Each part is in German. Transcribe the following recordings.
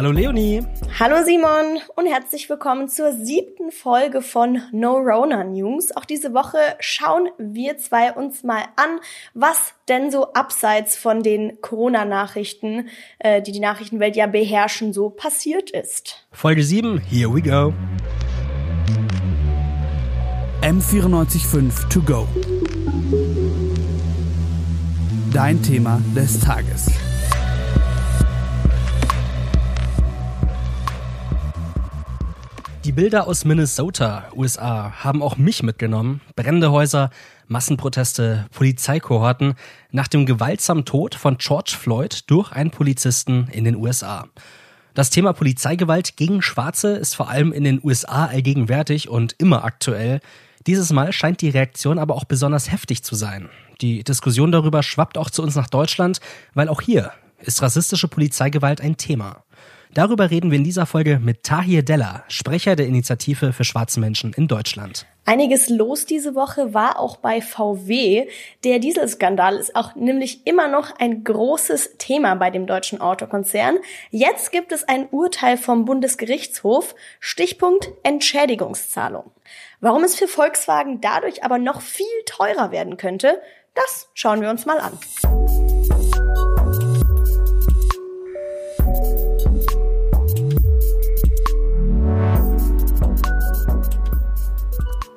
Hallo Leonie. Hallo Simon und herzlich willkommen zur siebten Folge von No Rona News. Auch diese Woche schauen wir zwei uns mal an, was denn so abseits von den Corona-Nachrichten, äh, die die Nachrichtenwelt ja beherrschen, so passiert ist. Folge 7, here we go. M945 to go. Dein Thema des Tages. Die Bilder aus Minnesota, USA, haben auch mich mitgenommen. Brennende Häuser, Massenproteste, Polizeikohorten nach dem gewaltsamen Tod von George Floyd durch einen Polizisten in den USA. Das Thema Polizeigewalt gegen Schwarze ist vor allem in den USA allgegenwärtig und immer aktuell. Dieses Mal scheint die Reaktion aber auch besonders heftig zu sein. Die Diskussion darüber schwappt auch zu uns nach Deutschland, weil auch hier ist rassistische Polizeigewalt ein Thema. Darüber reden wir in dieser Folge mit Tahir Della, Sprecher der Initiative für schwarze Menschen in Deutschland. Einiges los diese Woche war auch bei VW. Der Dieselskandal ist auch nämlich immer noch ein großes Thema bei dem deutschen Autokonzern. Jetzt gibt es ein Urteil vom Bundesgerichtshof. Stichpunkt Entschädigungszahlung. Warum es für Volkswagen dadurch aber noch viel teurer werden könnte, das schauen wir uns mal an.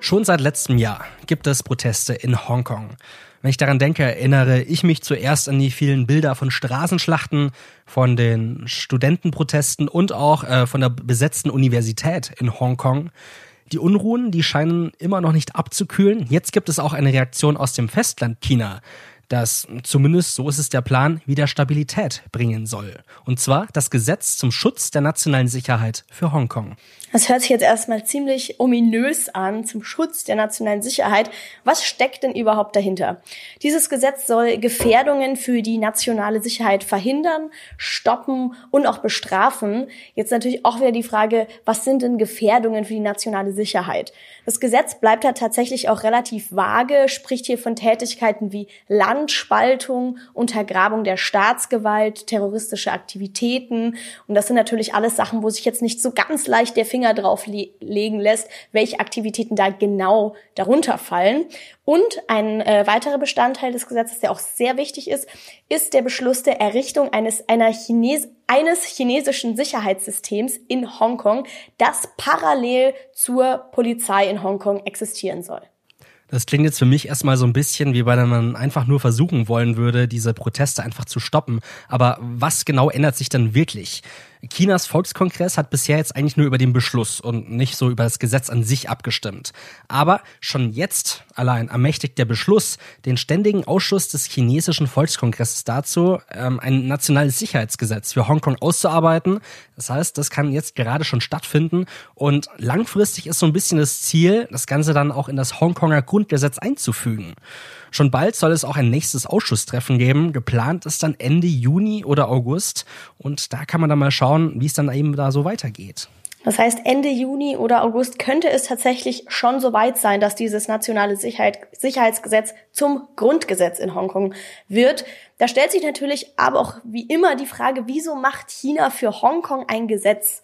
Schon seit letztem Jahr gibt es Proteste in Hongkong. Wenn ich daran denke, erinnere ich mich zuerst an die vielen Bilder von Straßenschlachten, von den Studentenprotesten und auch äh, von der besetzten Universität in Hongkong. Die Unruhen, die scheinen immer noch nicht abzukühlen. Jetzt gibt es auch eine Reaktion aus dem Festland China das zumindest so ist es der Plan, wieder Stabilität bringen soll. Und zwar das Gesetz zum Schutz der nationalen Sicherheit für Hongkong. Das hört sich jetzt erstmal ziemlich ominös an, zum Schutz der nationalen Sicherheit. Was steckt denn überhaupt dahinter? Dieses Gesetz soll Gefährdungen für die nationale Sicherheit verhindern, stoppen und auch bestrafen. Jetzt natürlich auch wieder die Frage, was sind denn Gefährdungen für die nationale Sicherheit? Das Gesetz bleibt da tatsächlich auch relativ vage, spricht hier von Tätigkeiten wie Landspaltung, Untergrabung der Staatsgewalt, terroristische Aktivitäten. Und das sind natürlich alles Sachen, wo sich jetzt nicht so ganz leicht der Finger Finger drauf le legen lässt, welche Aktivitäten da genau darunter fallen. Und ein äh, weiterer Bestandteil des Gesetzes, der auch sehr wichtig ist, ist der Beschluss der Errichtung eines, einer Chines eines chinesischen Sicherheitssystems in Hongkong, das parallel zur Polizei in Hongkong existieren soll. Das klingt jetzt für mich erstmal so ein bisschen, wie wenn man einfach nur versuchen wollen würde, diese Proteste einfach zu stoppen. Aber was genau ändert sich dann wirklich? Chinas Volkskongress hat bisher jetzt eigentlich nur über den Beschluss und nicht so über das Gesetz an sich abgestimmt. Aber schon jetzt allein ermächtigt der Beschluss den ständigen Ausschuss des chinesischen Volkskongresses dazu, ähm, ein nationales Sicherheitsgesetz für Hongkong auszuarbeiten. Das heißt, das kann jetzt gerade schon stattfinden und langfristig ist so ein bisschen das Ziel, das Ganze dann auch in das Hongkonger Grundgesetz einzufügen. Schon bald soll es auch ein nächstes Ausschusstreffen geben. Geplant ist dann Ende Juni oder August. Und da kann man dann mal schauen, wie es dann eben da so weitergeht. Das heißt, Ende Juni oder August könnte es tatsächlich schon so weit sein, dass dieses nationale Sicherheit, Sicherheitsgesetz zum Grundgesetz in Hongkong wird. Da stellt sich natürlich aber auch wie immer die Frage, wieso macht China für Hongkong ein Gesetz?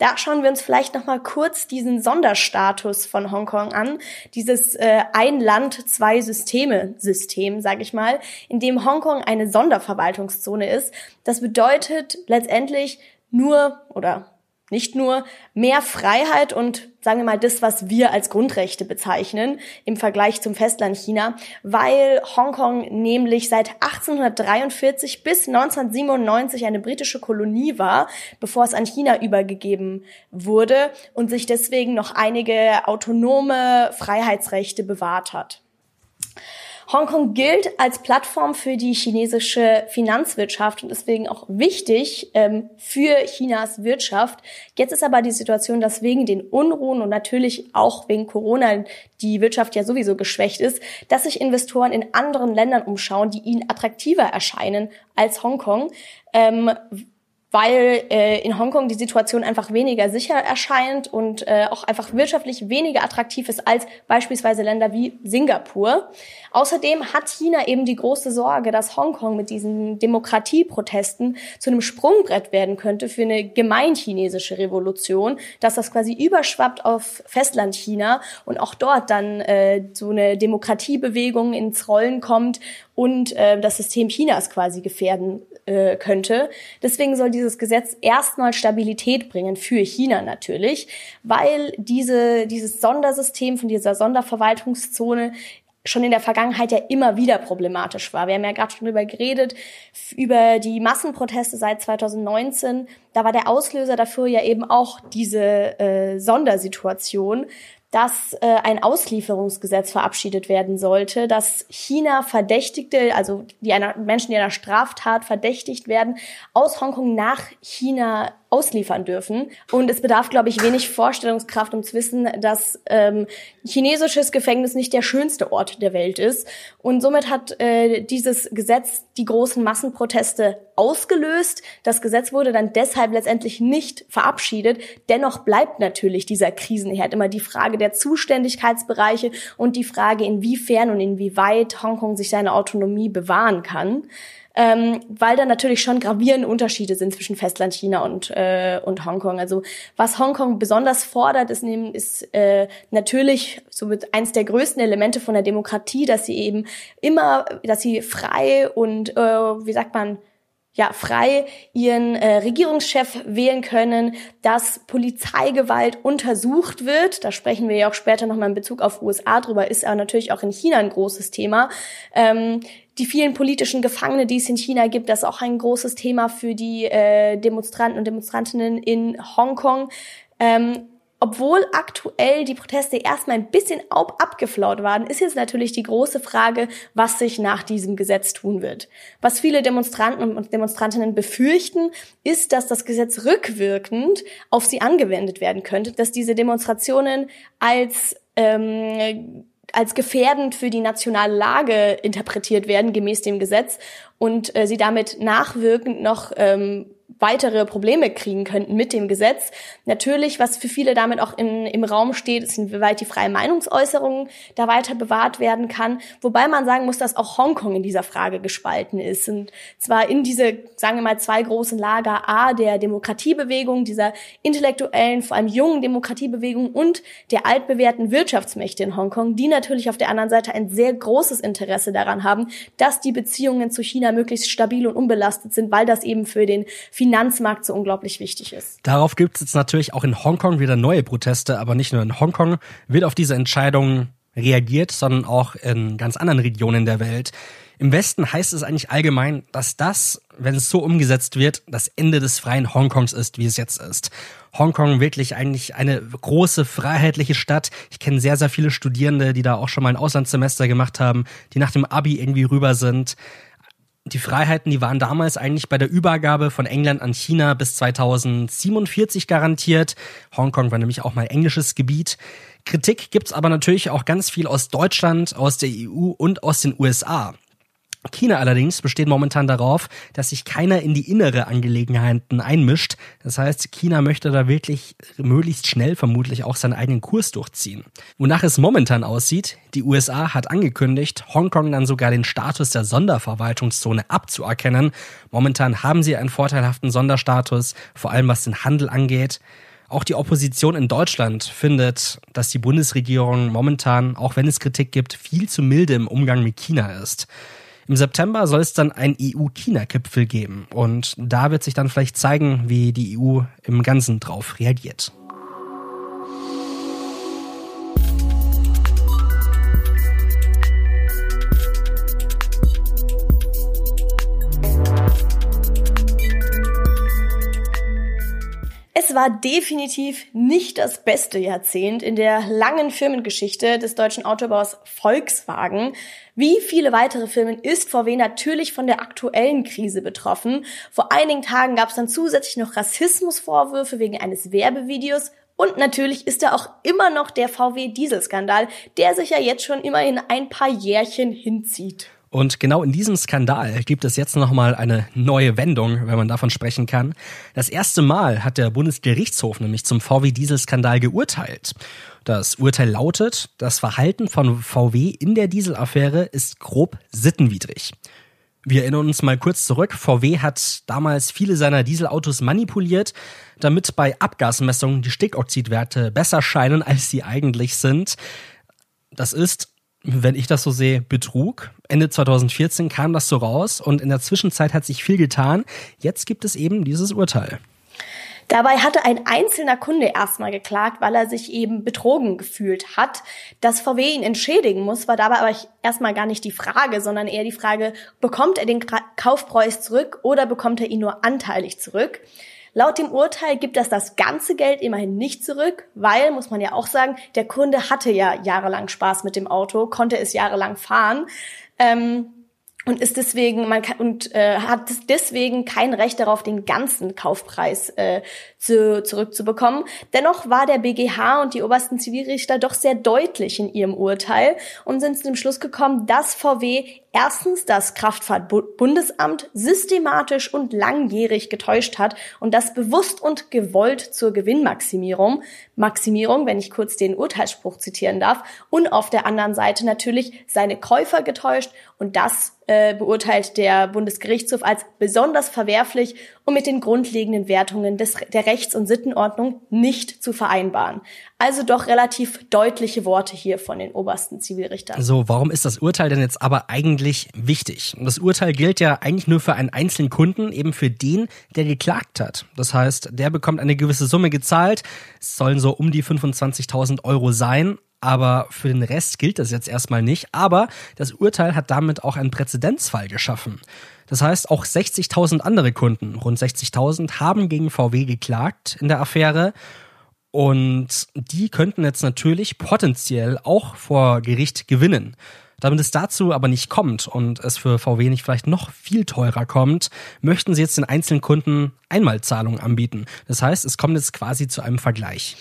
Da schauen wir uns vielleicht noch mal kurz diesen Sonderstatus von Hongkong an, dieses äh, ein Land zwei Systeme System, sage ich mal, in dem Hongkong eine Sonderverwaltungszone ist. Das bedeutet letztendlich nur oder nicht nur mehr Freiheit und sagen wir mal das, was wir als Grundrechte bezeichnen im Vergleich zum Festland China, weil Hongkong nämlich seit 1843 bis 1997 eine britische Kolonie war, bevor es an China übergegeben wurde und sich deswegen noch einige autonome Freiheitsrechte bewahrt hat. Hongkong gilt als Plattform für die chinesische Finanzwirtschaft und deswegen auch wichtig ähm, für Chinas Wirtschaft. Jetzt ist aber die Situation, dass wegen den Unruhen und natürlich auch wegen Corona die Wirtschaft ja sowieso geschwächt ist, dass sich Investoren in anderen Ländern umschauen, die ihnen attraktiver erscheinen als Hongkong. Ähm, weil äh, in Hongkong die Situation einfach weniger sicher erscheint und äh, auch einfach wirtschaftlich weniger attraktiv ist als beispielsweise Länder wie Singapur. Außerdem hat China eben die große Sorge, dass Hongkong mit diesen Demokratieprotesten zu einem Sprungbrett werden könnte für eine gemeinchinesische Revolution, dass das quasi überschwappt auf Festlandchina und auch dort dann äh, so eine Demokratiebewegung ins Rollen kommt und äh, das System Chinas quasi gefährden äh, könnte. Deswegen soll dieses Gesetz erstmal Stabilität bringen für China natürlich, weil diese, dieses Sondersystem von dieser Sonderverwaltungszone schon in der Vergangenheit ja immer wieder problematisch war. Wir haben ja gerade schon drüber geredet, über die Massenproteste seit 2019. Da war der Auslöser dafür ja eben auch diese äh, Sondersituation, dass äh, ein Auslieferungsgesetz verabschiedet werden sollte, dass China Verdächtigte, also die einer Menschen, die einer Straftat verdächtigt werden, aus Hongkong nach China ausliefern dürfen. Und es bedarf, glaube ich, wenig Vorstellungskraft, um zu wissen, dass ähm, chinesisches Gefängnis nicht der schönste Ort der Welt ist. Und somit hat äh, dieses Gesetz die großen Massenproteste ausgelöst. Das Gesetz wurde dann deshalb letztendlich nicht verabschiedet. Dennoch bleibt natürlich dieser Krisenherd immer die Frage der Zuständigkeitsbereiche und die Frage, inwiefern und inwieweit Hongkong sich seine Autonomie bewahren kann ähm, weil da natürlich schon gravierende Unterschiede sind zwischen Festlandchina und, äh, und Hongkong. Also was Hongkong besonders fordert, ist, ist äh, natürlich somit eins der größten Elemente von der Demokratie, dass sie eben immer, dass sie frei und, äh, wie sagt man, ja, frei ihren äh, Regierungschef wählen können, dass Polizeigewalt untersucht wird. Da sprechen wir ja auch später nochmal in Bezug auf USA drüber, ist aber natürlich auch in China ein großes Thema. Ähm, die vielen politischen Gefangene, die es in China gibt, das ist auch ein großes Thema für die äh, Demonstranten und Demonstrantinnen in Hongkong. Ähm, obwohl aktuell die Proteste erstmal ein bisschen abgeflaut waren, ist jetzt natürlich die große Frage, was sich nach diesem Gesetz tun wird. Was viele Demonstranten und Demonstrantinnen befürchten, ist, dass das Gesetz rückwirkend auf sie angewendet werden könnte, dass diese Demonstrationen als ähm, als gefährdend für die nationale Lage interpretiert werden, gemäß dem Gesetz, und äh, sie damit nachwirkend noch ähm, weitere Probleme kriegen könnten mit dem Gesetz. Natürlich, was für viele damit auch in, im Raum steht, ist, inwieweit die freie Meinungsäußerung da weiter bewahrt werden kann. Wobei man sagen muss, dass auch Hongkong in dieser Frage gespalten ist. Und zwar in diese, sagen wir mal, zwei großen Lager A, der Demokratiebewegung, dieser intellektuellen, vor allem jungen Demokratiebewegung und der altbewährten Wirtschaftsmächte in Hongkong, die natürlich auf der anderen Seite ein sehr großes Interesse daran haben, dass die Beziehungen zu China möglichst stabil und unbelastet sind, weil das eben für den Finanzmarkt so unglaublich wichtig ist. Darauf gibt es jetzt natürlich auch in Hongkong wieder neue Proteste, aber nicht nur in Hongkong wird auf diese Entscheidung reagiert, sondern auch in ganz anderen Regionen der Welt. Im Westen heißt es eigentlich allgemein, dass das, wenn es so umgesetzt wird, das Ende des freien Hongkongs ist, wie es jetzt ist. Hongkong wirklich eigentlich eine große freiheitliche Stadt. Ich kenne sehr, sehr viele Studierende, die da auch schon mal ein Auslandssemester gemacht haben, die nach dem Abi irgendwie rüber sind die Freiheiten, die waren damals eigentlich bei der Übergabe von England an China bis 2047 garantiert. Hongkong war nämlich auch mal englisches Gebiet. Kritik gibt's aber natürlich auch ganz viel aus Deutschland, aus der EU und aus den USA. China allerdings besteht momentan darauf, dass sich keiner in die innere Angelegenheiten einmischt. Das heißt, China möchte da wirklich möglichst schnell vermutlich auch seinen eigenen Kurs durchziehen. Wonach es momentan aussieht, die USA hat angekündigt, Hongkong dann sogar den Status der Sonderverwaltungszone abzuerkennen. Momentan haben sie einen vorteilhaften Sonderstatus, vor allem was den Handel angeht. Auch die Opposition in Deutschland findet, dass die Bundesregierung momentan, auch wenn es Kritik gibt, viel zu milde im Umgang mit China ist. Im September soll es dann einen EU-China-Gipfel geben und da wird sich dann vielleicht zeigen, wie die EU im Ganzen drauf reagiert. Es war definitiv nicht das beste Jahrzehnt in der langen Firmengeschichte des deutschen Autobaus Volkswagen. Wie viele weitere Firmen ist VW natürlich von der aktuellen Krise betroffen. Vor einigen Tagen gab es dann zusätzlich noch Rassismusvorwürfe wegen eines Werbevideos und natürlich ist da auch immer noch der VW-Dieselskandal, der sich ja jetzt schon immerhin ein paar Jährchen hinzieht. Und genau in diesem Skandal gibt es jetzt nochmal eine neue Wendung, wenn man davon sprechen kann. Das erste Mal hat der Bundesgerichtshof nämlich zum VW-Dieselskandal geurteilt. Das Urteil lautet, das Verhalten von VW in der Dieselaffäre ist grob sittenwidrig. Wir erinnern uns mal kurz zurück. VW hat damals viele seiner Dieselautos manipuliert, damit bei Abgasmessungen die Stickoxidwerte besser scheinen, als sie eigentlich sind. Das ist wenn ich das so sehe, Betrug. Ende 2014 kam das so raus und in der Zwischenzeit hat sich viel getan. Jetzt gibt es eben dieses Urteil. Dabei hatte ein einzelner Kunde erstmal geklagt, weil er sich eben betrogen gefühlt hat. Dass VW ihn entschädigen muss, war dabei aber erstmal gar nicht die Frage, sondern eher die Frage, bekommt er den Kaufpreis zurück oder bekommt er ihn nur anteilig zurück? Laut dem Urteil gibt das das ganze Geld immerhin nicht zurück, weil, muss man ja auch sagen, der Kunde hatte ja jahrelang Spaß mit dem Auto, konnte es jahrelang fahren. Ähm, und ist deswegen man kann, und äh, hat deswegen kein Recht darauf, den ganzen Kaufpreis äh, zu, zurückzubekommen. Dennoch war der BGH und die obersten Zivilrichter doch sehr deutlich in ihrem Urteil und sind zu dem Schluss gekommen, dass VW erstens das Kraftfahrtbundesamt systematisch und langjährig getäuscht hat und das bewusst und gewollt zur Gewinnmaximierung, Maximierung, wenn ich kurz den Urteilsspruch zitieren darf, und auf der anderen Seite natürlich seine Käufer getäuscht und das äh, beurteilt der Bundesgerichtshof als besonders verwerflich und mit den grundlegenden Wertungen des, der Rechts- und Sittenordnung nicht zu vereinbaren. Also doch relativ deutliche Worte hier von den obersten Zivilrichtern. So, warum ist das Urteil denn jetzt aber eigentlich wichtig? Das Urteil gilt ja eigentlich nur für einen einzelnen Kunden, eben für den, der geklagt hat. Das heißt, der bekommt eine gewisse Summe gezahlt. Es sollen so um die 25.000 Euro sein. Aber für den Rest gilt das jetzt erstmal nicht. Aber das Urteil hat damit auch einen Präzedenzfall geschaffen. Das heißt, auch 60.000 andere Kunden, rund 60.000, haben gegen VW geklagt in der Affäre. Und die könnten jetzt natürlich potenziell auch vor Gericht gewinnen. Damit es dazu aber nicht kommt und es für VW nicht vielleicht noch viel teurer kommt, möchten sie jetzt den einzelnen Kunden Einmalzahlungen anbieten. Das heißt, es kommt jetzt quasi zu einem Vergleich.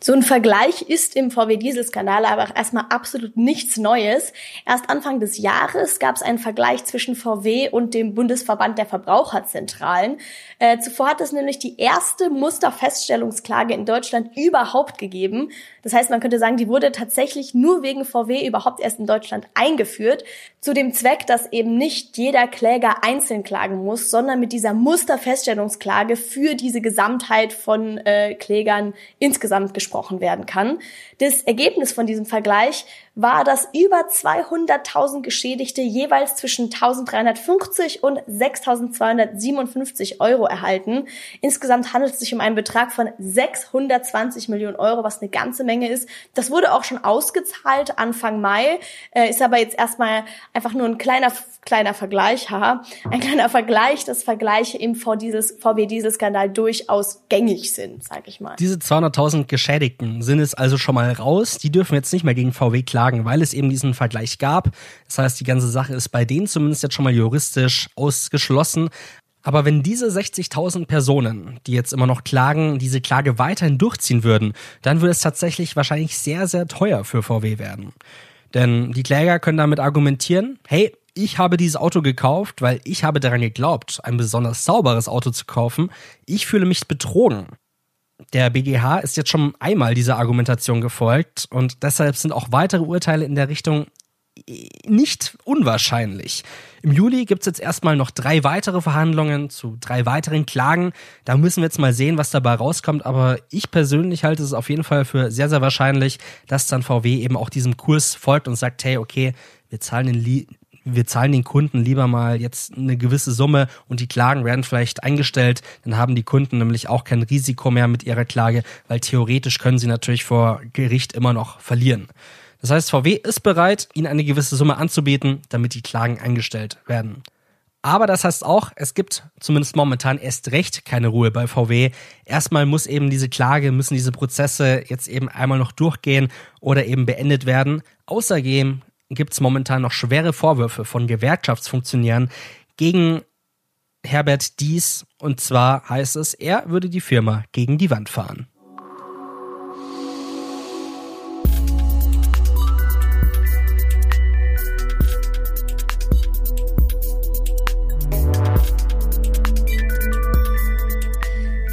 So ein Vergleich ist im VW-Diesel-Skandal aber auch erstmal absolut nichts Neues. Erst Anfang des Jahres gab es einen Vergleich zwischen VW und dem Bundesverband der Verbraucherzentralen. Äh, zuvor hat es nämlich die erste Musterfeststellungsklage in Deutschland überhaupt gegeben. Das heißt, man könnte sagen, die wurde tatsächlich nur wegen VW überhaupt erst in Deutschland eingeführt. Zu dem Zweck, dass eben nicht jeder Kläger einzeln klagen muss, sondern mit dieser Musterfeststellungsklage für diese Gesamtheit von äh, Klägern insgesamt gesprochen gesprochen werden kann. Das Ergebnis von diesem Vergleich war, dass über 200.000 Geschädigte jeweils zwischen 1.350 und 6.257 Euro erhalten. Insgesamt handelt es sich um einen Betrag von 620 Millionen Euro, was eine ganze Menge ist. Das wurde auch schon ausgezahlt Anfang Mai, äh, ist aber jetzt erstmal einfach nur ein kleiner kleiner Vergleich, haha, ein kleiner Vergleich, dass Vergleiche im VW-Diesel-Skandal durchaus gängig sind, sag ich mal. Diese 200.000 Geschädigten sind es also schon mal raus. Die dürfen jetzt nicht mehr gegen VW klagen weil es eben diesen Vergleich gab. Das heißt, die ganze Sache ist bei denen zumindest jetzt schon mal juristisch ausgeschlossen. Aber wenn diese 60.000 Personen, die jetzt immer noch klagen, diese Klage weiterhin durchziehen würden, dann würde es tatsächlich wahrscheinlich sehr, sehr teuer für VW werden. Denn die Kläger können damit argumentieren, hey, ich habe dieses Auto gekauft, weil ich habe daran geglaubt, ein besonders sauberes Auto zu kaufen. Ich fühle mich betrogen der BGH ist jetzt schon einmal dieser Argumentation gefolgt und deshalb sind auch weitere Urteile in der Richtung nicht unwahrscheinlich. Im Juli gibt es jetzt erstmal noch drei weitere Verhandlungen zu drei weiteren Klagen. Da müssen wir jetzt mal sehen, was dabei rauskommt. Aber ich persönlich halte es auf jeden Fall für sehr, sehr wahrscheinlich, dass dann VW eben auch diesem Kurs folgt und sagt, hey, okay, wir zahlen den wir zahlen den Kunden lieber mal jetzt eine gewisse Summe und die Klagen werden vielleicht eingestellt, dann haben die Kunden nämlich auch kein Risiko mehr mit ihrer Klage, weil theoretisch können sie natürlich vor Gericht immer noch verlieren. Das heißt, VW ist bereit, ihnen eine gewisse Summe anzubieten, damit die Klagen eingestellt werden. Aber das heißt auch, es gibt zumindest momentan erst recht keine Ruhe bei VW. Erstmal muss eben diese Klage, müssen diese Prozesse jetzt eben einmal noch durchgehen oder eben beendet werden. Außerdem gibt es momentan noch schwere Vorwürfe von Gewerkschaftsfunktionären gegen Herbert Dies. Und zwar heißt es, er würde die Firma gegen die Wand fahren.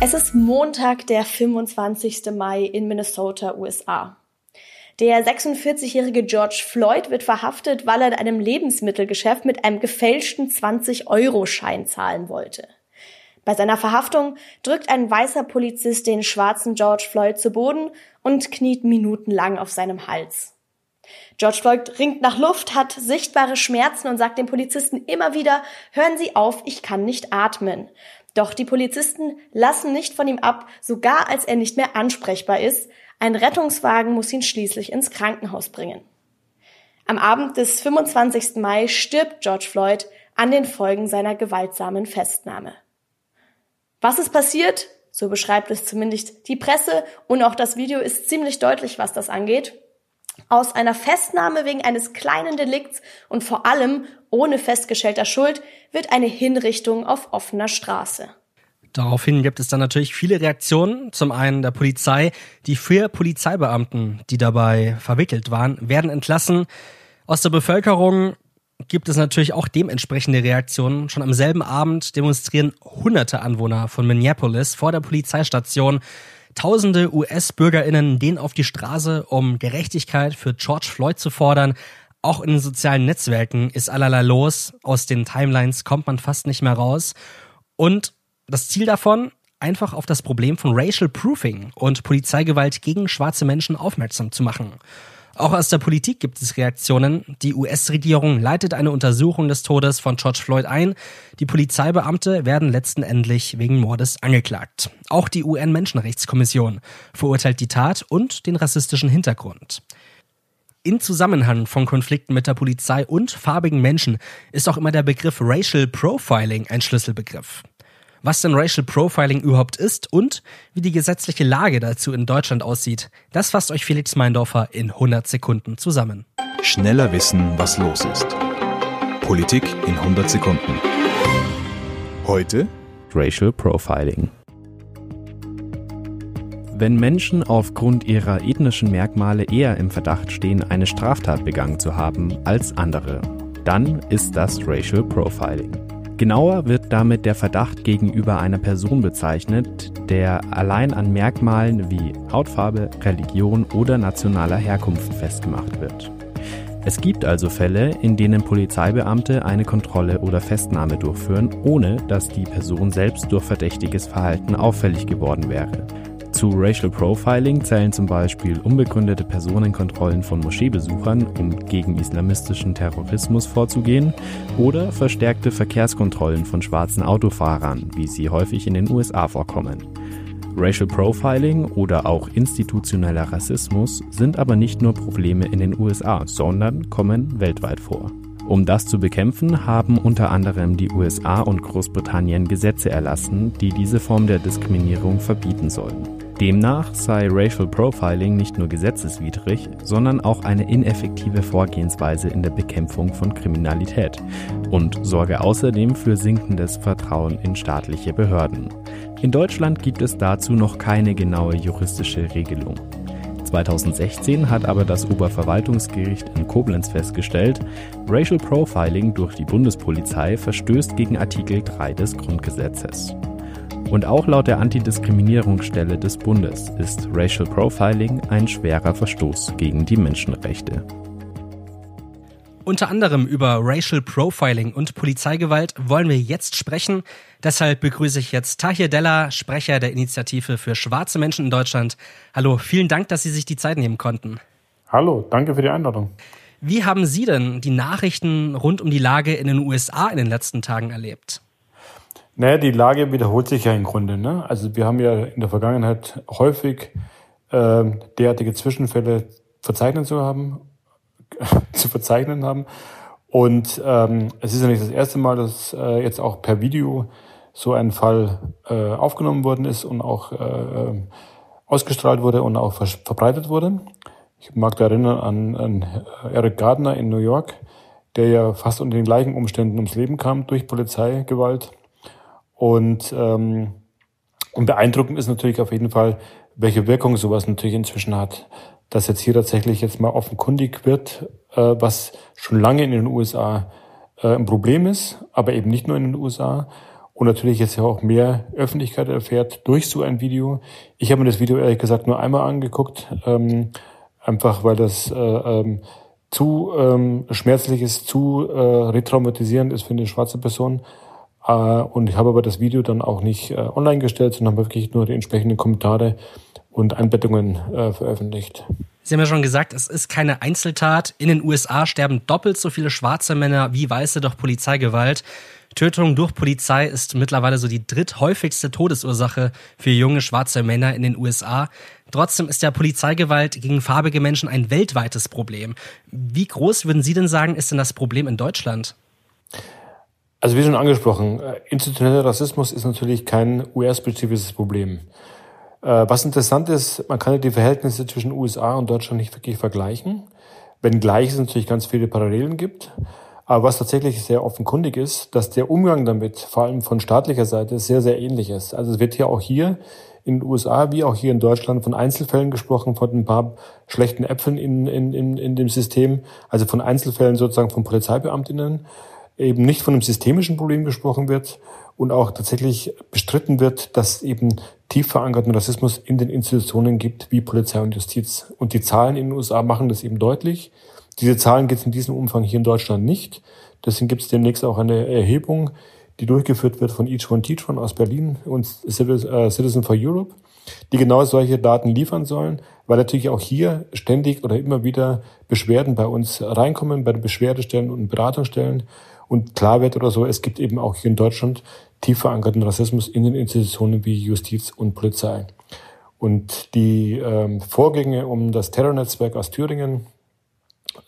Es ist Montag, der 25. Mai in Minnesota, USA. Der 46-jährige George Floyd wird verhaftet, weil er in einem Lebensmittelgeschäft mit einem gefälschten 20-Euro-Schein zahlen wollte. Bei seiner Verhaftung drückt ein weißer Polizist den schwarzen George Floyd zu Boden und kniet minutenlang auf seinem Hals. George Floyd ringt nach Luft, hat sichtbare Schmerzen und sagt dem Polizisten immer wieder, hören Sie auf, ich kann nicht atmen. Doch die Polizisten lassen nicht von ihm ab, sogar als er nicht mehr ansprechbar ist. Ein Rettungswagen muss ihn schließlich ins Krankenhaus bringen. Am Abend des 25. Mai stirbt George Floyd an den Folgen seiner gewaltsamen Festnahme. Was ist passiert? So beschreibt es zumindest die Presse und auch das Video ist ziemlich deutlich, was das angeht. Aus einer Festnahme wegen eines kleinen Delikts und vor allem ohne festgestellter Schuld wird eine Hinrichtung auf offener Straße. Daraufhin gibt es dann natürlich viele Reaktionen. Zum einen der Polizei. Die vier Polizeibeamten, die dabei verwickelt waren, werden entlassen. Aus der Bevölkerung gibt es natürlich auch dementsprechende Reaktionen. Schon am selben Abend demonstrieren hunderte Anwohner von Minneapolis vor der Polizeistation. Tausende US-BürgerInnen gehen auf die Straße, um Gerechtigkeit für George Floyd zu fordern. Auch in den sozialen Netzwerken ist allerlei los. Aus den Timelines kommt man fast nicht mehr raus. Und das Ziel davon, einfach auf das Problem von Racial Proofing und Polizeigewalt gegen schwarze Menschen aufmerksam zu machen. Auch aus der Politik gibt es Reaktionen. Die US-Regierung leitet eine Untersuchung des Todes von George Floyd ein. Die Polizeibeamte werden letztendlich wegen Mordes angeklagt. Auch die UN-Menschenrechtskommission verurteilt die Tat und den rassistischen Hintergrund. In Zusammenhang von Konflikten mit der Polizei und farbigen Menschen ist auch immer der Begriff Racial Profiling ein Schlüsselbegriff. Was denn Racial Profiling überhaupt ist und wie die gesetzliche Lage dazu in Deutschland aussieht, das fasst euch Felix Meindorfer in 100 Sekunden zusammen. Schneller wissen, was los ist. Politik in 100 Sekunden. Heute Racial Profiling. Wenn Menschen aufgrund ihrer ethnischen Merkmale eher im Verdacht stehen, eine Straftat begangen zu haben als andere, dann ist das Racial Profiling. Genauer wird damit der Verdacht gegenüber einer Person bezeichnet, der allein an Merkmalen wie Hautfarbe, Religion oder nationaler Herkunft festgemacht wird. Es gibt also Fälle, in denen Polizeibeamte eine Kontrolle oder Festnahme durchführen, ohne dass die Person selbst durch verdächtiges Verhalten auffällig geworden wäre. Zu Racial Profiling zählen zum Beispiel unbegründete Personenkontrollen von Moscheebesuchern, um gegen islamistischen Terrorismus vorzugehen, oder verstärkte Verkehrskontrollen von schwarzen Autofahrern, wie sie häufig in den USA vorkommen. Racial Profiling oder auch institutioneller Rassismus sind aber nicht nur Probleme in den USA, sondern kommen weltweit vor. Um das zu bekämpfen, haben unter anderem die USA und Großbritannien Gesetze erlassen, die diese Form der Diskriminierung verbieten sollen. Demnach sei Racial Profiling nicht nur gesetzeswidrig, sondern auch eine ineffektive Vorgehensweise in der Bekämpfung von Kriminalität und sorge außerdem für sinkendes Vertrauen in staatliche Behörden. In Deutschland gibt es dazu noch keine genaue juristische Regelung. 2016 hat aber das Oberverwaltungsgericht in Koblenz festgestellt, Racial Profiling durch die Bundespolizei verstößt gegen Artikel 3 des Grundgesetzes. Und auch laut der Antidiskriminierungsstelle des Bundes ist Racial Profiling ein schwerer Verstoß gegen die Menschenrechte. Unter anderem über Racial Profiling und Polizeigewalt wollen wir jetzt sprechen. Deshalb begrüße ich jetzt Tahir Della, Sprecher der Initiative für schwarze Menschen in Deutschland. Hallo, vielen Dank, dass Sie sich die Zeit nehmen konnten. Hallo, danke für die Einladung. Wie haben Sie denn die Nachrichten rund um die Lage in den USA in den letzten Tagen erlebt? Naja, die Lage wiederholt sich ja im Grunde. Ne? Also wir haben ja in der Vergangenheit häufig äh, derartige Zwischenfälle verzeichnet zu haben, zu verzeichnen haben. Und ähm, es ist ja nicht das erste Mal, dass äh, jetzt auch per Video so ein Fall äh, aufgenommen worden ist und auch äh, äh ausgestrahlt wurde und auch verbreitet wurde. Ich mag da erinnern an, an Eric Gardner in New York, der ja fast unter den gleichen Umständen ums Leben kam durch Polizeigewalt. Und, ähm, und beeindruckend ist natürlich auf jeden Fall, welche Wirkung sowas natürlich inzwischen hat. Dass jetzt hier tatsächlich jetzt mal offenkundig wird, äh, was schon lange in den USA äh, ein Problem ist, aber eben nicht nur in den USA. und natürlich jetzt ja auch mehr Öffentlichkeit erfährt durch so ein Video. Ich habe mir das Video ehrlich gesagt nur einmal angeguckt, ähm, einfach weil das äh, ähm, zu ähm, schmerzlich ist, zu äh, retraumatisierend ist für eine schwarze Person. Äh, und ich habe aber das Video dann auch nicht äh, online gestellt, sondern habe wirklich nur die entsprechenden Kommentare und Einbettungen äh, veröffentlicht. Sie haben ja schon gesagt, es ist keine Einzeltat. In den USA sterben doppelt so viele schwarze Männer wie Weiße durch Polizeigewalt. Tötung durch Polizei ist mittlerweile so die dritthäufigste Todesursache für junge schwarze Männer in den USA. Trotzdem ist ja Polizeigewalt gegen farbige Menschen ein weltweites Problem. Wie groß würden Sie denn sagen, ist denn das Problem in Deutschland? Also wie schon angesprochen, äh, institutioneller Rassismus ist natürlich kein US-spezifisches Problem. Äh, was interessant ist, man kann die Verhältnisse zwischen USA und Deutschland nicht wirklich vergleichen, wenngleich es natürlich ganz viele Parallelen gibt. Aber was tatsächlich sehr offenkundig ist, dass der Umgang damit, vor allem von staatlicher Seite, sehr, sehr ähnlich ist. Also es wird ja auch hier in den USA wie auch hier in Deutschland von Einzelfällen gesprochen, von ein paar schlechten Äpfeln in, in, in, in dem System, also von Einzelfällen sozusagen von Polizeibeamtinnen, eben nicht von einem systemischen Problem gesprochen wird und auch tatsächlich bestritten wird, dass eben tief verankerten Rassismus in den Institutionen gibt, wie Polizei und Justiz. Und die Zahlen in den USA machen das eben deutlich. Diese Zahlen gibt es in diesem Umfang hier in Deutschland nicht. Deswegen gibt es demnächst auch eine Erhebung, die durchgeführt wird von Each One Teach One aus Berlin und äh, Citizen for Europe, die genau solche Daten liefern sollen, weil natürlich auch hier ständig oder immer wieder Beschwerden bei uns reinkommen, bei den Beschwerdestellen und Beratungsstellen und klar wird oder so, es gibt eben auch hier in Deutschland tief verankerten Rassismus in den Institutionen wie Justiz und Polizei. Und die ähm, Vorgänge um das Terrornetzwerk aus Thüringen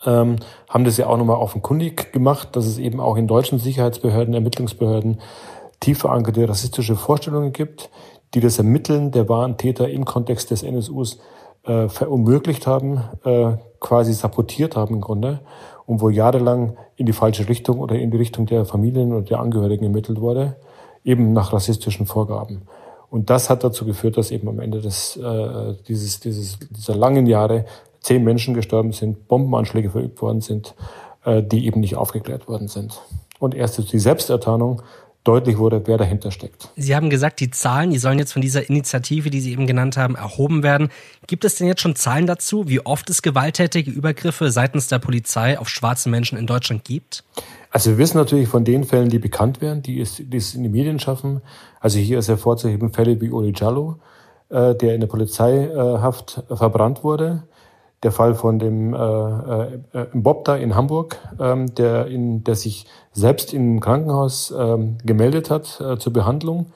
ähm, haben das ja auch nochmal offenkundig gemacht, dass es eben auch in deutschen Sicherheitsbehörden, Ermittlungsbehörden tief verankerte rassistische Vorstellungen gibt, die das Ermitteln der wahren Täter im Kontext des NSUs äh, verunmöglicht haben, äh, quasi sabotiert haben im Grunde und wo jahrelang in die falsche Richtung oder in die Richtung der Familien und der Angehörigen ermittelt wurde, eben nach rassistischen Vorgaben. Und das hat dazu geführt, dass eben am Ende des, äh, dieses, dieses, dieser langen Jahre zehn Menschen gestorben sind, Bombenanschläge verübt worden sind, äh, die eben nicht aufgeklärt worden sind. Und erst die Selbstertarnung deutlich wurde, wer dahinter steckt. Sie haben gesagt, die Zahlen, die sollen jetzt von dieser Initiative, die Sie eben genannt haben, erhoben werden. Gibt es denn jetzt schon Zahlen dazu, wie oft es gewalttätige Übergriffe seitens der Polizei auf schwarze Menschen in Deutschland gibt? Also wir wissen natürlich von den Fällen, die bekannt werden, die es, die es in die Medien schaffen. Also hier ist hervorzuheben Fälle wie Uli Jallo, äh, der in der Polizeihaft verbrannt wurde der Fall von dem äh, äh, Bob da in Hamburg, ähm, der, in, der sich selbst im Krankenhaus ähm, gemeldet hat äh, zur Behandlung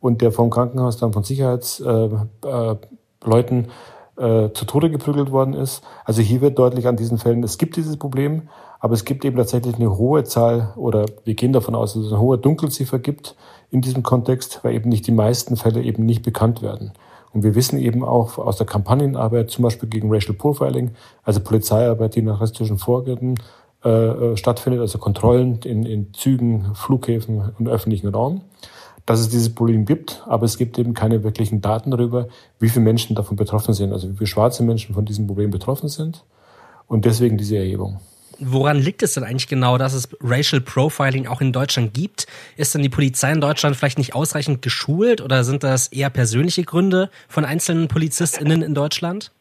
und der vom Krankenhaus dann von Sicherheitsleuten äh, äh, äh, zu Tode geprügelt worden ist. Also hier wird deutlich an diesen Fällen, es gibt dieses Problem, aber es gibt eben tatsächlich eine hohe Zahl oder wir gehen davon aus, dass es eine hohe Dunkelziffer gibt in diesem Kontext, weil eben nicht die meisten Fälle eben nicht bekannt werden. Und wir wissen eben auch aus der Kampagnenarbeit, zum Beispiel gegen Racial Profiling, also Polizeiarbeit, die nach rassistischen Vorgängen äh, äh, stattfindet, also Kontrollen in, in Zügen, Flughäfen und öffentlichen Raum, dass es dieses Problem gibt, aber es gibt eben keine wirklichen Daten darüber, wie viele Menschen davon betroffen sind, also wie viele schwarze Menschen von diesem Problem betroffen sind. Und deswegen diese Erhebung. Woran liegt es denn eigentlich genau, dass es Racial Profiling auch in Deutschland gibt? Ist denn die Polizei in Deutschland vielleicht nicht ausreichend geschult oder sind das eher persönliche Gründe von einzelnen PolizistInnen in Deutschland?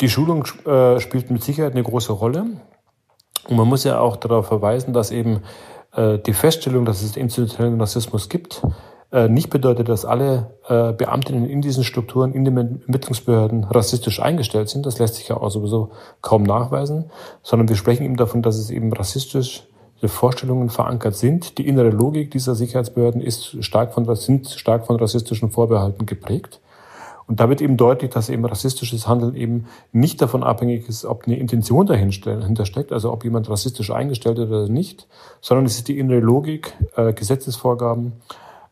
Die Schulung äh, spielt mit Sicherheit eine große Rolle. Und man muss ja auch darauf verweisen, dass eben äh, die Feststellung, dass es institutionellen Rassismus gibt, nicht bedeutet, dass alle äh, Beamtinnen in diesen Strukturen, in den Ermittlungsbehörden rassistisch eingestellt sind. Das lässt sich ja auch sowieso kaum nachweisen, sondern wir sprechen eben davon, dass es eben rassistische Vorstellungen verankert sind. Die innere Logik dieser Sicherheitsbehörden ist stark von, sind stark von rassistischen Vorbehalten geprägt. Und da wird eben deutlich, dass eben rassistisches Handeln eben nicht davon abhängig ist, ob eine Intention dahinter steckt, also ob jemand rassistisch eingestellt ist oder nicht, sondern es ist die innere Logik, äh, Gesetzesvorgaben,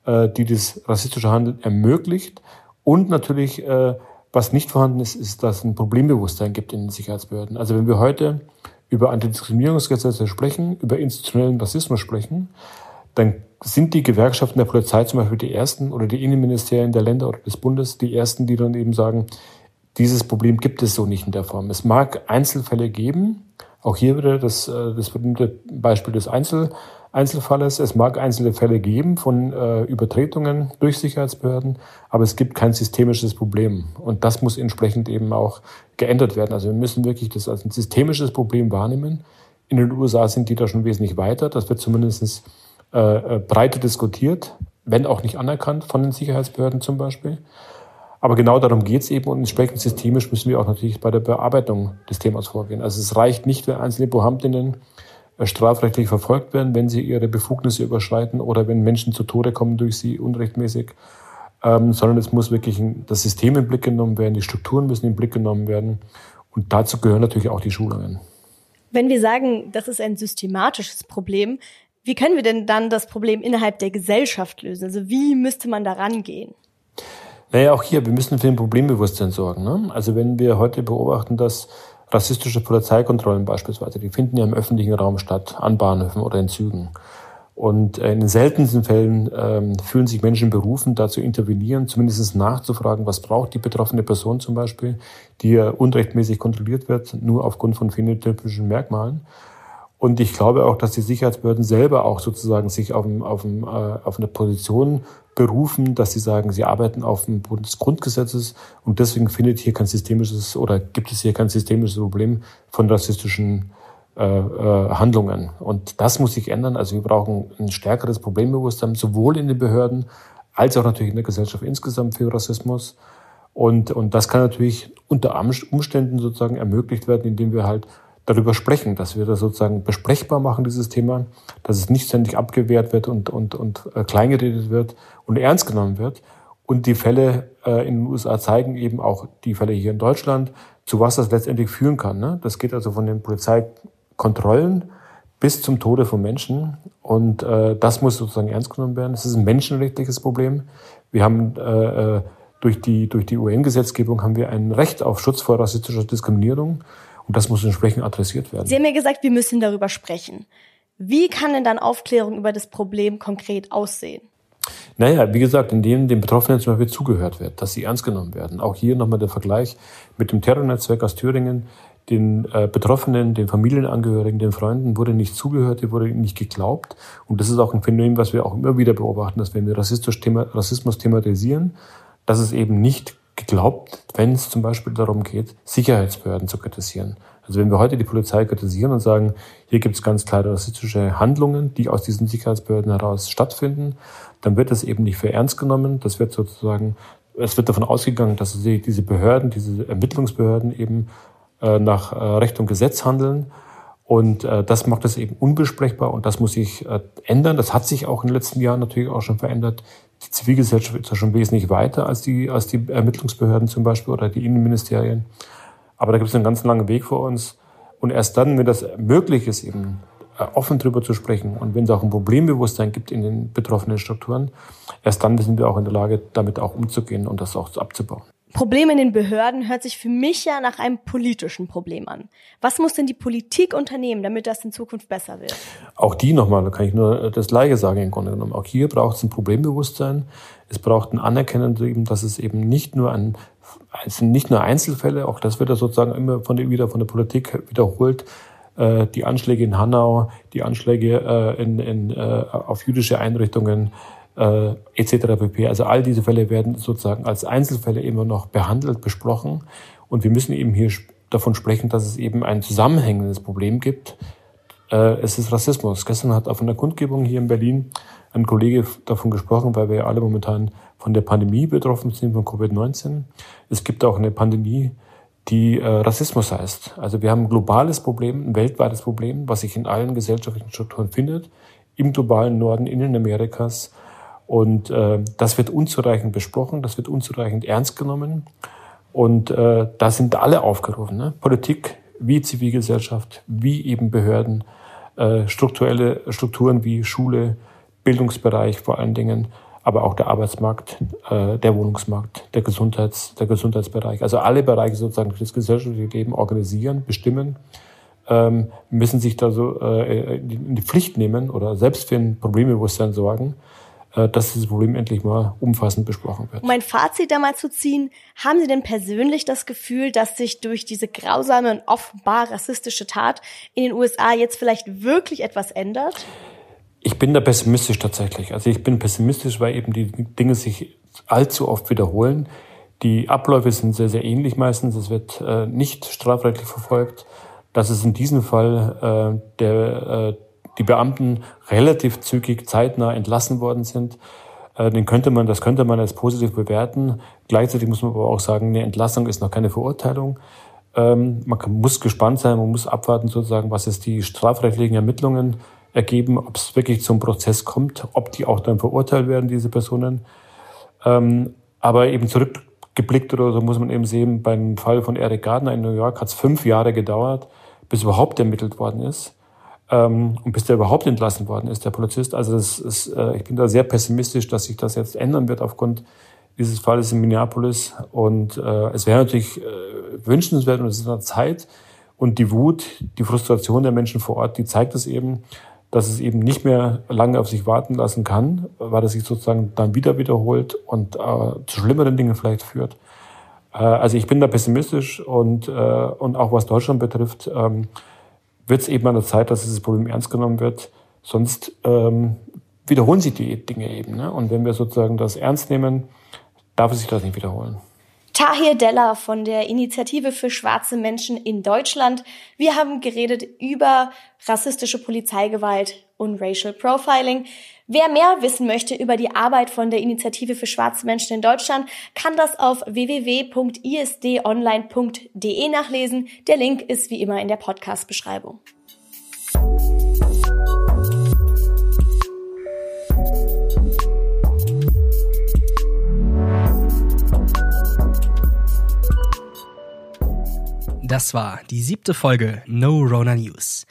äh, die das rassistische Handeln ermöglicht. Und natürlich, äh, was nicht vorhanden ist, ist, dass es ein Problembewusstsein gibt in den Sicherheitsbehörden. Also wenn wir heute über Antidiskriminierungsgesetze sprechen, über institutionellen Rassismus sprechen, dann sind die Gewerkschaften der Polizei zum Beispiel die ersten oder die Innenministerien der Länder oder des Bundes die ersten, die dann eben sagen, dieses Problem gibt es so nicht in der Form. Es mag Einzelfälle geben, auch hier wieder das, äh, das berühmte Beispiel des Einzel, Einzelfalles. Es mag einzelne Fälle geben von äh, Übertretungen durch Sicherheitsbehörden, aber es gibt kein systemisches Problem. Und das muss entsprechend eben auch geändert werden. Also wir müssen wirklich das als ein systemisches Problem wahrnehmen. In den USA sind die da schon wesentlich weiter. Das wird zumindest äh, äh, breiter diskutiert, wenn auch nicht anerkannt von den Sicherheitsbehörden zum Beispiel. Aber genau darum geht es eben und entsprechend systemisch müssen wir auch natürlich bei der Bearbeitung des Themas vorgehen. Also es reicht nicht, wenn einzelne Beamtinnen strafrechtlich verfolgt werden, wenn sie ihre Befugnisse überschreiten oder wenn Menschen zu Tode kommen durch sie unrechtmäßig, ähm, sondern es muss wirklich das System im Blick genommen werden, die Strukturen müssen im Blick genommen werden und dazu gehören natürlich auch die Schulungen. Wenn wir sagen, das ist ein systematisches Problem, wie können wir denn dann das Problem innerhalb der Gesellschaft lösen? Also wie müsste man da rangehen? Naja, auch hier, wir müssen für ein Problembewusstsein sorgen. Ne? Also wenn wir heute beobachten, dass rassistische Polizeikontrollen beispielsweise, die finden ja im öffentlichen Raum statt, an Bahnhöfen oder in Zügen. Und äh, in den seltensten Fällen ähm, fühlen sich Menschen berufen, da zu intervenieren, zumindest nachzufragen, was braucht die betroffene Person zum Beispiel, die ja unrechtmäßig kontrolliert wird, nur aufgrund von phänotypischen Merkmalen. Und ich glaube auch, dass die Sicherheitsbehörden selber auch sozusagen sich auf, auf, äh, auf eine Position berufen, dass sie sagen, sie arbeiten auf dem Boden des Grundgesetzes und deswegen findet hier kein systemisches oder gibt es hier kein systemisches Problem von rassistischen äh, äh, Handlungen. Und das muss sich ändern. Also wir brauchen ein stärkeres Problembewusstsein, sowohl in den Behörden als auch natürlich in der Gesellschaft insgesamt für Rassismus. Und, und das kann natürlich unter Umständen sozusagen ermöglicht werden, indem wir halt darüber sprechen, dass wir das sozusagen besprechbar machen, dieses Thema, dass es nicht ständig abgewehrt wird und, und, und äh, kleingeredet wird und ernst genommen wird. Und die Fälle äh, in den USA zeigen eben auch die Fälle hier in Deutschland, zu was das letztendlich führen kann. Ne? Das geht also von den Polizeikontrollen bis zum Tode von Menschen. Und äh, das muss sozusagen ernst genommen werden. Es ist ein menschenrechtliches Problem. Wir haben äh, äh durch die, durch die UN-Gesetzgebung haben wir ein Recht auf Schutz vor rassistischer Diskriminierung. Und das muss entsprechend adressiert werden. Sie haben mir gesagt, wir müssen darüber sprechen. Wie kann denn dann Aufklärung über das Problem konkret aussehen? Naja, wie gesagt, indem den Betroffenen zum Beispiel zugehört wird, dass sie ernst genommen werden. Auch hier nochmal der Vergleich mit dem Terrornetzwerk aus Thüringen. Den äh, Betroffenen, den Familienangehörigen, den Freunden wurde nicht zugehört, die wurde nicht geglaubt. Und das ist auch ein Phänomen, was wir auch immer wieder beobachten, dass wenn wir Rassismus thematisieren, dass es eben nicht geglaubt, wenn es zum Beispiel darum geht, Sicherheitsbehörden zu kritisieren. Also wenn wir heute die Polizei kritisieren und sagen, hier gibt es ganz klare rassistische Handlungen, die aus diesen Sicherheitsbehörden heraus stattfinden, dann wird das eben nicht für ernst genommen. Das wird sozusagen, es wird davon ausgegangen, dass diese Behörden, diese Ermittlungsbehörden eben äh, nach äh, Recht und Gesetz handeln. Und äh, das macht es eben unbesprechbar und das muss sich äh, ändern. Das hat sich auch in den letzten Jahren natürlich auch schon verändert. Die Zivilgesellschaft ist ja schon wesentlich weiter als die, als die Ermittlungsbehörden zum Beispiel oder die Innenministerien. Aber da gibt es einen ganz langen Weg vor uns. Und erst dann, wenn das möglich ist, eben äh, offen drüber zu sprechen und wenn es auch ein Problembewusstsein gibt in den betroffenen Strukturen, erst dann sind wir auch in der Lage, damit auch umzugehen und das auch abzubauen. Problem in den Behörden hört sich für mich ja nach einem politischen Problem an. Was muss denn die Politik unternehmen, damit das in Zukunft besser wird? Auch die nochmal, da kann ich nur das Gleiche sagen im Grunde genommen. Auch hier braucht es ein Problembewusstsein. Es braucht ein Anerkennen, dass es eben nicht nur ein, es sind nicht nur Einzelfälle, auch das wird ja sozusagen immer von der, wieder von der Politik wiederholt. Äh, die Anschläge in Hanau, die Anschläge äh, in, in, äh, auf jüdische Einrichtungen, äh, etc. pp. Also all diese Fälle werden sozusagen als Einzelfälle immer noch behandelt, besprochen. Und wir müssen eben hier davon sprechen, dass es eben ein zusammenhängendes Problem gibt. Äh, es ist Rassismus. Gestern hat auf einer Kundgebung hier in Berlin ein Kollege davon gesprochen, weil wir ja alle momentan von der Pandemie betroffen sind, von Covid-19. Es gibt auch eine Pandemie, die äh, Rassismus heißt. Also wir haben ein globales Problem, ein weltweites Problem, was sich in allen gesellschaftlichen Strukturen findet, im globalen Norden, in Amerikas, und äh, das wird unzureichend besprochen, das wird unzureichend ernst genommen. Und äh, da sind alle aufgerufen, ne? Politik wie Zivilgesellschaft, wie eben Behörden, äh, strukturelle Strukturen wie Schule, Bildungsbereich vor allen Dingen, aber auch der Arbeitsmarkt, äh, der Wohnungsmarkt, der, Gesundheits-, der Gesundheitsbereich. Also alle Bereiche sozusagen das gesellschaftliche Leben organisieren, bestimmen, ähm, müssen sich da so äh, in die Pflicht nehmen oder selbst für ein Problembewusstsein sorgen dass dieses Problem endlich mal umfassend besprochen wird. Um ein Fazit da mal zu ziehen, haben Sie denn persönlich das Gefühl, dass sich durch diese grausame und offenbar rassistische Tat in den USA jetzt vielleicht wirklich etwas ändert? Ich bin da pessimistisch tatsächlich. Also ich bin pessimistisch, weil eben die Dinge sich allzu oft wiederholen. Die Abläufe sind sehr, sehr ähnlich meistens. Es wird äh, nicht strafrechtlich verfolgt. Dass es in diesem Fall äh, der, äh, die Beamten relativ zügig, zeitnah entlassen worden sind, äh, den könnte man, das könnte man als positiv bewerten. Gleichzeitig muss man aber auch sagen, eine Entlassung ist noch keine Verurteilung. Ähm, man muss gespannt sein, man muss abwarten sozusagen, was es die strafrechtlichen Ermittlungen ergeben, ob es wirklich zum Prozess kommt, ob die auch dann verurteilt werden, diese Personen. Ähm, aber eben zurückgeblickt oder so muss man eben sehen, beim Fall von Eric Gardner in New York hat es fünf Jahre gedauert, bis überhaupt ermittelt worden ist ähm, und bis der überhaupt entlassen worden ist, der Polizist. Also das ist, äh, ich bin da sehr pessimistisch, dass sich das jetzt ändern wird aufgrund dieses Falles in Minneapolis. Und äh, es wäre natürlich äh, wünschenswert und es ist eine Zeit und die Wut, die Frustration der Menschen vor Ort, die zeigt es eben, dass es eben nicht mehr lange auf sich warten lassen kann, weil es sich sozusagen dann wieder wiederholt und äh, zu schlimmeren Dingen vielleicht führt. Äh, also ich bin da pessimistisch und, äh, und auch was Deutschland betrifft, ähm, wird es eben an der Zeit, dass dieses Problem ernst genommen wird. Sonst ähm, wiederholen sich die Dinge eben. Ne? Und wenn wir sozusagen das ernst nehmen, darf es sich das nicht wiederholen. Tahir Della von der Initiative für schwarze Menschen in Deutschland. Wir haben geredet über rassistische Polizeigewalt und Racial Profiling. Wer mehr wissen möchte über die Arbeit von der Initiative für schwarze Menschen in Deutschland, kann das auf www.isdonline.de nachlesen. Der Link ist wie immer in der Podcast-Beschreibung. Das war die siebte Folge No Rona News.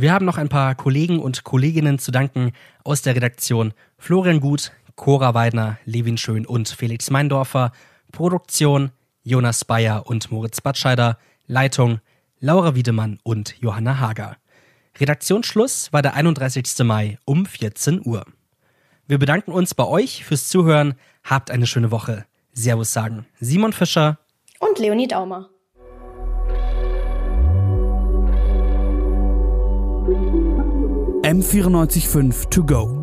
Wir haben noch ein paar Kollegen und Kolleginnen zu danken aus der Redaktion Florian Gut, Cora Weidner, Levin Schön und Felix Meindorfer, Produktion Jonas Bayer und Moritz Batscheider, Leitung Laura Wiedemann und Johanna Hager. Redaktionsschluss war der 31. Mai um 14 Uhr. Wir bedanken uns bei euch fürs Zuhören. Habt eine schöne Woche. Servus sagen Simon Fischer und Leonie Daumer. M945 to go.